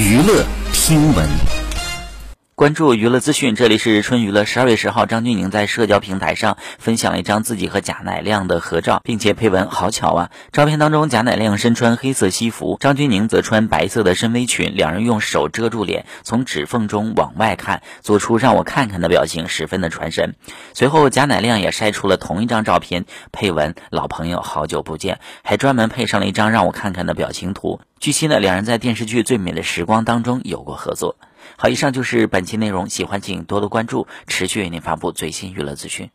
娱乐听闻。关注娱乐资讯，这里是春娱乐。十二月十号，张钧甯在社交平台上分享了一张自己和贾乃亮的合照，并且配文：“好巧啊！”照片当中，贾乃亮身穿黑色西服，张钧甯则穿白色的深 V 裙，两人用手遮住脸，从指缝中往外看，做出让我看看的表情，十分的传神。随后，贾乃亮也晒出了同一张照片，配文：“老朋友，好久不见。”还专门配上了一张让我看看的表情图。据悉呢，两人在电视剧《最美的时光》当中有过合作。好，以上就是本期内容，喜欢请多多关注，持续为您发布最新娱乐资讯。